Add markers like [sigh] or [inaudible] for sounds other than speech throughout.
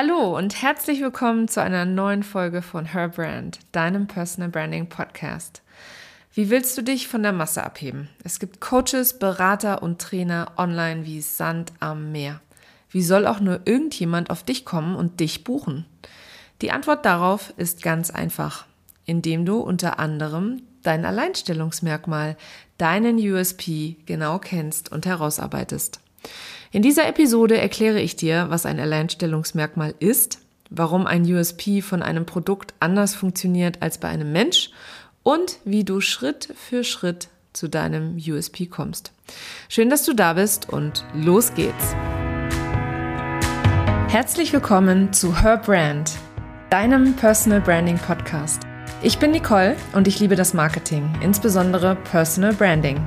Hallo und herzlich willkommen zu einer neuen Folge von Her Brand, deinem Personal Branding Podcast. Wie willst du dich von der Masse abheben? Es gibt Coaches, Berater und Trainer online wie Sand am Meer. Wie soll auch nur irgendjemand auf dich kommen und dich buchen? Die Antwort darauf ist ganz einfach, indem du unter anderem dein Alleinstellungsmerkmal, deinen USP genau kennst und herausarbeitest. In dieser Episode erkläre ich dir, was ein Alleinstellungsmerkmal ist, warum ein USP von einem Produkt anders funktioniert als bei einem Mensch und wie du Schritt für Schritt zu deinem USP kommst. Schön, dass du da bist und los geht's. Herzlich willkommen zu Her Brand, deinem Personal Branding Podcast. Ich bin Nicole und ich liebe das Marketing, insbesondere Personal Branding.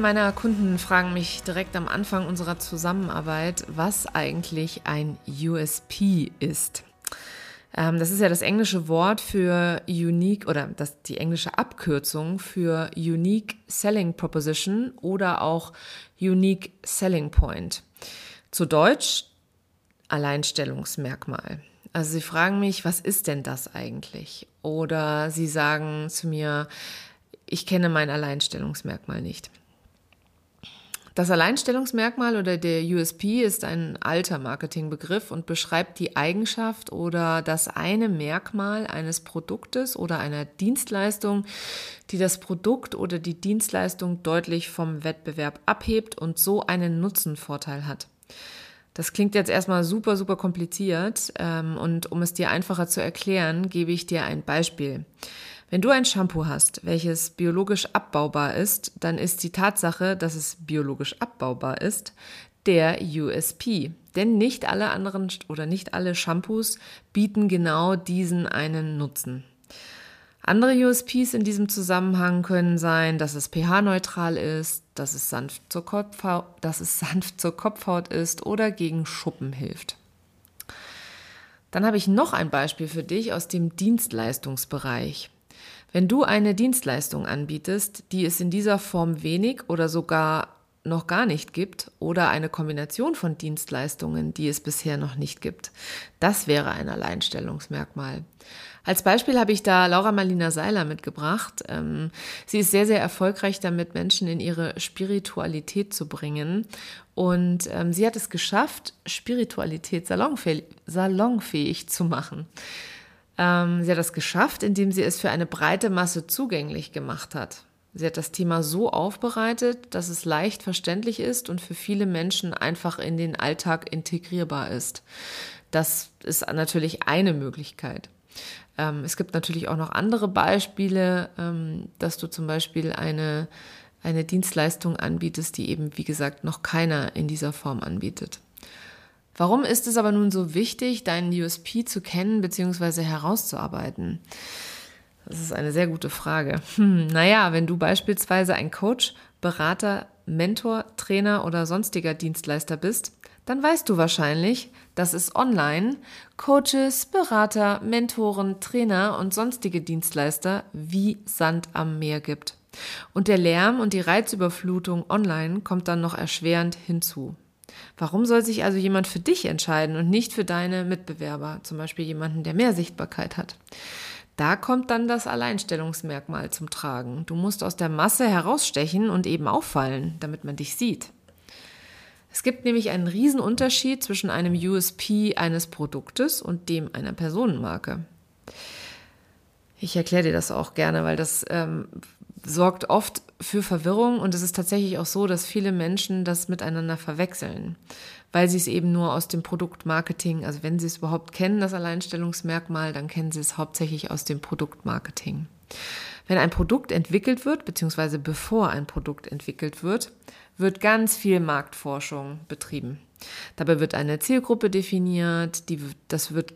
Meiner Kunden fragen mich direkt am Anfang unserer Zusammenarbeit, was eigentlich ein USP ist. Ähm, das ist ja das englische Wort für Unique oder das, die englische Abkürzung für Unique Selling Proposition oder auch Unique Selling Point. Zu Deutsch Alleinstellungsmerkmal. Also sie fragen mich, was ist denn das eigentlich? Oder sie sagen zu mir, ich kenne mein Alleinstellungsmerkmal nicht. Das Alleinstellungsmerkmal oder der USP ist ein alter Marketingbegriff und beschreibt die Eigenschaft oder das eine Merkmal eines Produktes oder einer Dienstleistung, die das Produkt oder die Dienstleistung deutlich vom Wettbewerb abhebt und so einen Nutzenvorteil hat. Das klingt jetzt erstmal super, super kompliziert ähm, und um es dir einfacher zu erklären, gebe ich dir ein Beispiel. Wenn du ein Shampoo hast, welches biologisch abbaubar ist, dann ist die Tatsache, dass es biologisch abbaubar ist, der USP. Denn nicht alle anderen oder nicht alle Shampoos bieten genau diesen einen Nutzen. Andere USPs in diesem Zusammenhang können sein, dass es pH-neutral ist, dass es, sanft zur Kopfhaut, dass es sanft zur Kopfhaut ist oder gegen Schuppen hilft. Dann habe ich noch ein Beispiel für dich aus dem Dienstleistungsbereich. Wenn du eine Dienstleistung anbietest, die es in dieser Form wenig oder sogar noch gar nicht gibt oder eine Kombination von Dienstleistungen, die es bisher noch nicht gibt. Das wäre ein Alleinstellungsmerkmal. Als Beispiel habe ich da Laura Marlina Seiler mitgebracht. Ähm, sie ist sehr, sehr erfolgreich damit, Menschen in ihre Spiritualität zu bringen. Und ähm, sie hat es geschafft, Spiritualität salonfähig zu machen. Ähm, sie hat das geschafft, indem sie es für eine breite Masse zugänglich gemacht hat. Sie hat das Thema so aufbereitet, dass es leicht verständlich ist und für viele Menschen einfach in den Alltag integrierbar ist. Das ist natürlich eine Möglichkeit. Ähm, es gibt natürlich auch noch andere Beispiele, ähm, dass du zum Beispiel eine, eine Dienstleistung anbietest, die eben, wie gesagt, noch keiner in dieser Form anbietet. Warum ist es aber nun so wichtig, deinen USP zu kennen bzw. herauszuarbeiten? Das ist eine sehr gute Frage. Hm, naja, wenn du beispielsweise ein Coach, Berater, Mentor, Trainer oder sonstiger Dienstleister bist, dann weißt du wahrscheinlich, dass es online Coaches, Berater, Mentoren, Trainer und sonstige Dienstleister wie Sand am Meer gibt. Und der Lärm und die Reizüberflutung online kommt dann noch erschwerend hinzu. Warum soll sich also jemand für dich entscheiden und nicht für deine Mitbewerber, zum Beispiel jemanden, der mehr Sichtbarkeit hat? Da kommt dann das Alleinstellungsmerkmal zum Tragen. Du musst aus der Masse herausstechen und eben auffallen, damit man dich sieht. Es gibt nämlich einen riesen Unterschied zwischen einem USP eines Produktes und dem einer Personenmarke. Ich erkläre dir das auch gerne, weil das ähm, sorgt oft für Verwirrung und es ist tatsächlich auch so, dass viele Menschen das miteinander verwechseln, weil sie es eben nur aus dem Produktmarketing, also wenn sie es überhaupt kennen, das Alleinstellungsmerkmal, dann kennen sie es hauptsächlich aus dem Produktmarketing. Wenn ein Produkt entwickelt wird, beziehungsweise bevor ein Produkt entwickelt wird, wird ganz viel Marktforschung betrieben. Dabei wird eine Zielgruppe definiert, die, das wird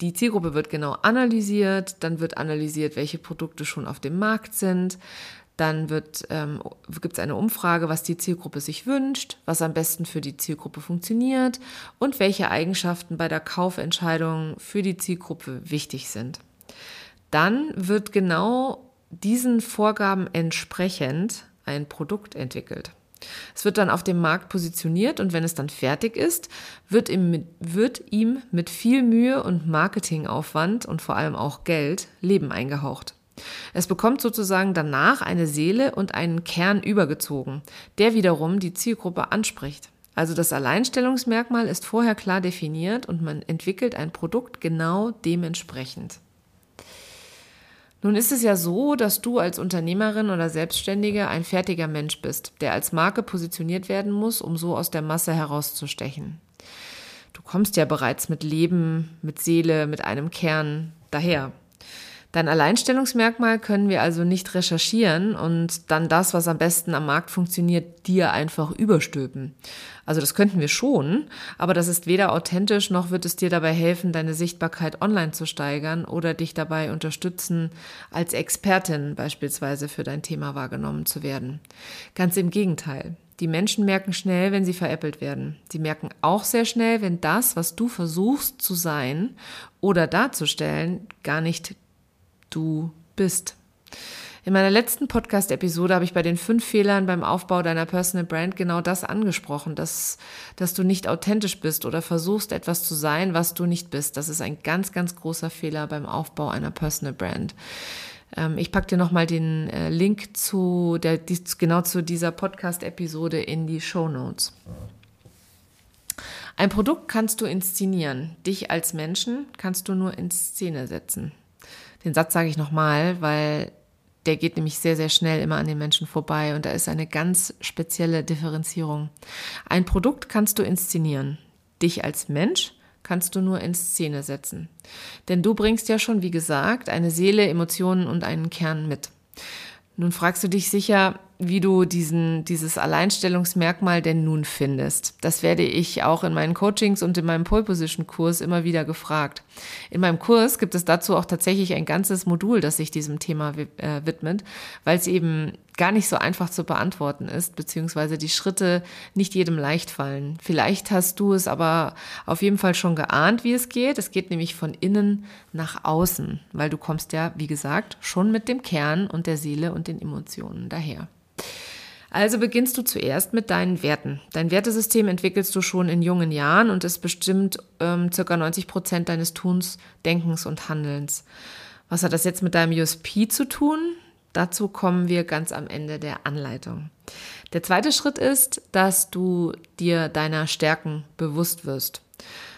die Zielgruppe wird genau analysiert, dann wird analysiert, welche Produkte schon auf dem Markt sind, dann ähm, gibt es eine Umfrage, was die Zielgruppe sich wünscht, was am besten für die Zielgruppe funktioniert und welche Eigenschaften bei der Kaufentscheidung für die Zielgruppe wichtig sind. Dann wird genau diesen Vorgaben entsprechend ein Produkt entwickelt. Es wird dann auf dem Markt positioniert und wenn es dann fertig ist, wird ihm, wird ihm mit viel Mühe und Marketingaufwand und vor allem auch Geld Leben eingehaucht. Es bekommt sozusagen danach eine Seele und einen Kern übergezogen, der wiederum die Zielgruppe anspricht. Also das Alleinstellungsmerkmal ist vorher klar definiert und man entwickelt ein Produkt genau dementsprechend. Nun ist es ja so, dass du als Unternehmerin oder Selbstständige ein fertiger Mensch bist, der als Marke positioniert werden muss, um so aus der Masse herauszustechen. Du kommst ja bereits mit Leben, mit Seele, mit einem Kern daher. Dein Alleinstellungsmerkmal können wir also nicht recherchieren und dann das, was am besten am Markt funktioniert, dir einfach überstülpen. Also das könnten wir schon, aber das ist weder authentisch noch wird es dir dabei helfen, deine Sichtbarkeit online zu steigern oder dich dabei unterstützen, als Expertin beispielsweise für dein Thema wahrgenommen zu werden. Ganz im Gegenteil. Die Menschen merken schnell, wenn sie veräppelt werden. Sie merken auch sehr schnell, wenn das, was du versuchst zu sein oder darzustellen, gar nicht du bist. In meiner letzten Podcast-Episode habe ich bei den fünf Fehlern beim Aufbau deiner Personal Brand genau das angesprochen, dass, dass du nicht authentisch bist oder versuchst etwas zu sein, was du nicht bist. Das ist ein ganz, ganz großer Fehler beim Aufbau einer Personal Brand. Ähm, ich packe dir nochmal den äh, Link zu der, genau zu dieser Podcast-Episode in die Show Notes. Ein Produkt kannst du inszenieren. Dich als Menschen kannst du nur in Szene setzen. Den Satz sage ich nochmal, weil der geht nämlich sehr, sehr schnell immer an den Menschen vorbei und da ist eine ganz spezielle Differenzierung. Ein Produkt kannst du inszenieren. Dich als Mensch kannst du nur in Szene setzen. Denn du bringst ja schon, wie gesagt, eine Seele, Emotionen und einen Kern mit. Nun fragst du dich sicher, wie du diesen, dieses Alleinstellungsmerkmal denn nun findest. Das werde ich auch in meinen Coachings und in meinem Pole Position Kurs immer wieder gefragt. In meinem Kurs gibt es dazu auch tatsächlich ein ganzes Modul, das sich diesem Thema äh, widmet, weil es eben gar nicht so einfach zu beantworten ist, beziehungsweise die Schritte nicht jedem leicht fallen. Vielleicht hast du es aber auf jeden Fall schon geahnt, wie es geht. Es geht nämlich von innen nach außen, weil du kommst ja, wie gesagt, schon mit dem Kern und der Seele und den Emotionen daher. Also beginnst du zuerst mit deinen Werten. Dein Wertesystem entwickelst du schon in jungen Jahren und es bestimmt ähm, circa 90 Prozent deines Tuns, Denkens und Handelns. Was hat das jetzt mit deinem USP zu tun? Dazu kommen wir ganz am Ende der Anleitung. Der zweite Schritt ist, dass du dir deiner Stärken bewusst wirst.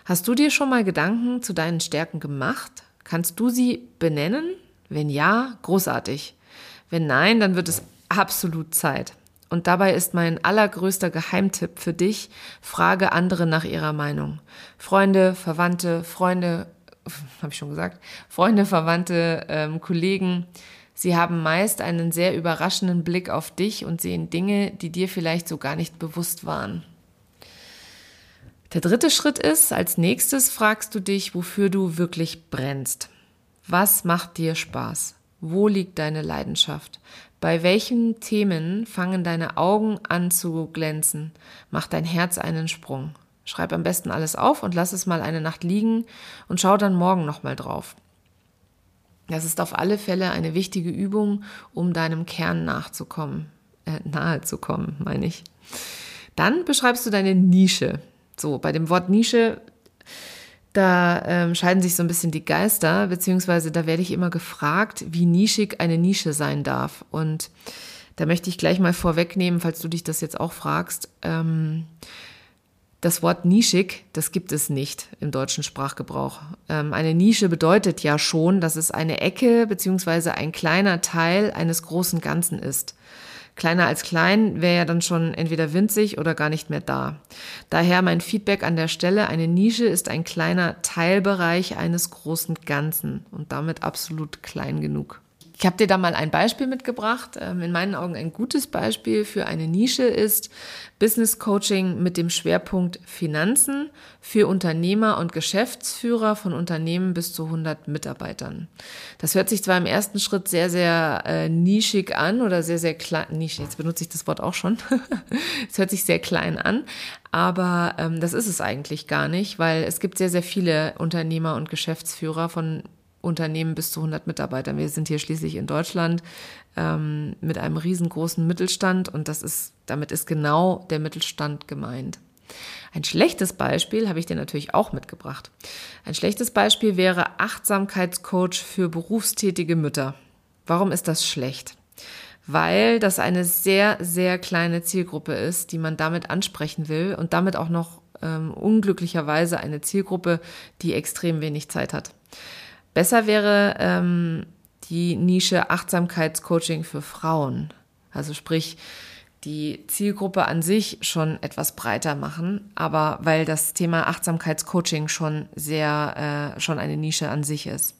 Hast du dir schon mal Gedanken zu deinen Stärken gemacht? Kannst du sie benennen? Wenn ja, großartig. Wenn nein, dann wird es absolut Zeit. Und dabei ist mein allergrößter Geheimtipp für dich, frage andere nach ihrer Meinung. Freunde, Verwandte, Freunde, [laughs] habe ich schon gesagt, Freunde, Verwandte, ähm, Kollegen, sie haben meist einen sehr überraschenden Blick auf dich und sehen Dinge, die dir vielleicht so gar nicht bewusst waren. Der dritte Schritt ist, als nächstes fragst du dich, wofür du wirklich brennst. Was macht dir Spaß? Wo liegt deine Leidenschaft? Bei welchen Themen fangen deine Augen an zu glänzen? Macht dein Herz einen Sprung? Schreib am besten alles auf und lass es mal eine Nacht liegen und schau dann morgen nochmal drauf. Das ist auf alle Fälle eine wichtige Übung, um deinem Kern nachzukommen, äh, nahe zu kommen, meine ich. Dann beschreibst du deine Nische. So, bei dem Wort Nische da ähm, scheiden sich so ein bisschen die Geister, beziehungsweise da werde ich immer gefragt, wie nischig eine Nische sein darf. Und da möchte ich gleich mal vorwegnehmen, falls du dich das jetzt auch fragst. Ähm, das Wort nischig, das gibt es nicht im deutschen Sprachgebrauch. Ähm, eine Nische bedeutet ja schon, dass es eine Ecke beziehungsweise ein kleiner Teil eines großen Ganzen ist. Kleiner als klein wäre ja dann schon entweder winzig oder gar nicht mehr da. Daher mein Feedback an der Stelle, eine Nische ist ein kleiner Teilbereich eines großen Ganzen und damit absolut klein genug. Ich habe dir da mal ein Beispiel mitgebracht. Ähm, in meinen Augen ein gutes Beispiel für eine Nische ist Business Coaching mit dem Schwerpunkt Finanzen für Unternehmer und Geschäftsführer von Unternehmen bis zu 100 Mitarbeitern. Das hört sich zwar im ersten Schritt sehr, sehr äh, nischig an oder sehr, sehr klein, nischig, jetzt benutze ich das Wort auch schon. [laughs] Es hört sich sehr klein an, aber ähm, das ist es eigentlich gar nicht, weil es gibt sehr, sehr viele Unternehmer und Geschäftsführer von Unternehmen bis zu 100 Mitarbeitern. Wir sind hier schließlich in Deutschland ähm, mit einem riesengroßen Mittelstand und das ist, damit ist genau der Mittelstand gemeint. Ein schlechtes Beispiel habe ich dir natürlich auch mitgebracht. Ein schlechtes Beispiel wäre Achtsamkeitscoach für berufstätige Mütter. Warum ist das schlecht? Weil das eine sehr, sehr kleine Zielgruppe ist, die man damit ansprechen will und damit auch noch ähm, unglücklicherweise eine Zielgruppe, die extrem wenig Zeit hat. Besser wäre ähm, die Nische Achtsamkeitscoaching für Frauen. Also sprich, die Zielgruppe an sich schon etwas breiter machen, aber weil das Thema Achtsamkeitscoaching schon sehr, äh, schon eine Nische an sich ist.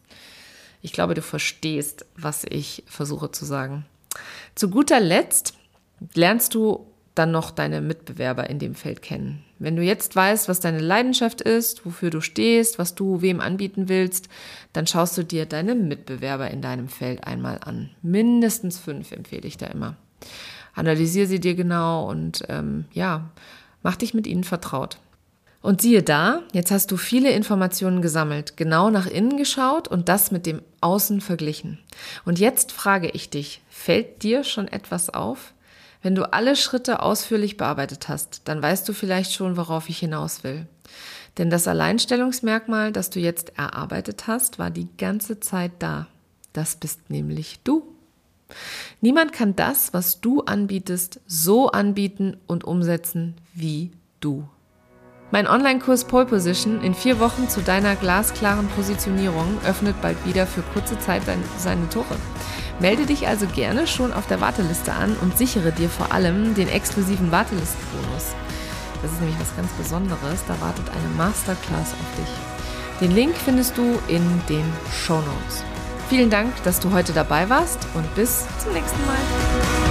Ich glaube, du verstehst, was ich versuche zu sagen. Zu guter Letzt lernst du dann noch deine Mitbewerber in dem Feld kennen. Wenn du jetzt weißt, was deine Leidenschaft ist, wofür du stehst, was du wem anbieten willst, dann schaust du dir deine Mitbewerber in deinem Feld einmal an. Mindestens fünf empfehle ich da immer. Analysiere sie dir genau und ähm, ja, mach dich mit ihnen vertraut. Und siehe da, jetzt hast du viele Informationen gesammelt, genau nach innen geschaut und das mit dem Außen verglichen. Und jetzt frage ich dich, fällt dir schon etwas auf? Wenn du alle Schritte ausführlich bearbeitet hast, dann weißt du vielleicht schon, worauf ich hinaus will. Denn das Alleinstellungsmerkmal, das du jetzt erarbeitet hast, war die ganze Zeit da. Das bist nämlich du. Niemand kann das, was du anbietest, so anbieten und umsetzen wie du. Mein Online-Kurs Pole Position in vier Wochen zu deiner glasklaren Positionierung öffnet bald wieder für kurze Zeit seine Tore. Melde dich also gerne schon auf der Warteliste an und sichere dir vor allem den exklusiven Wartelistenbonus. Das ist nämlich was ganz Besonderes, da wartet eine Masterclass auf dich. Den Link findest du in den Show Notes. Vielen Dank, dass du heute dabei warst und bis zum nächsten Mal.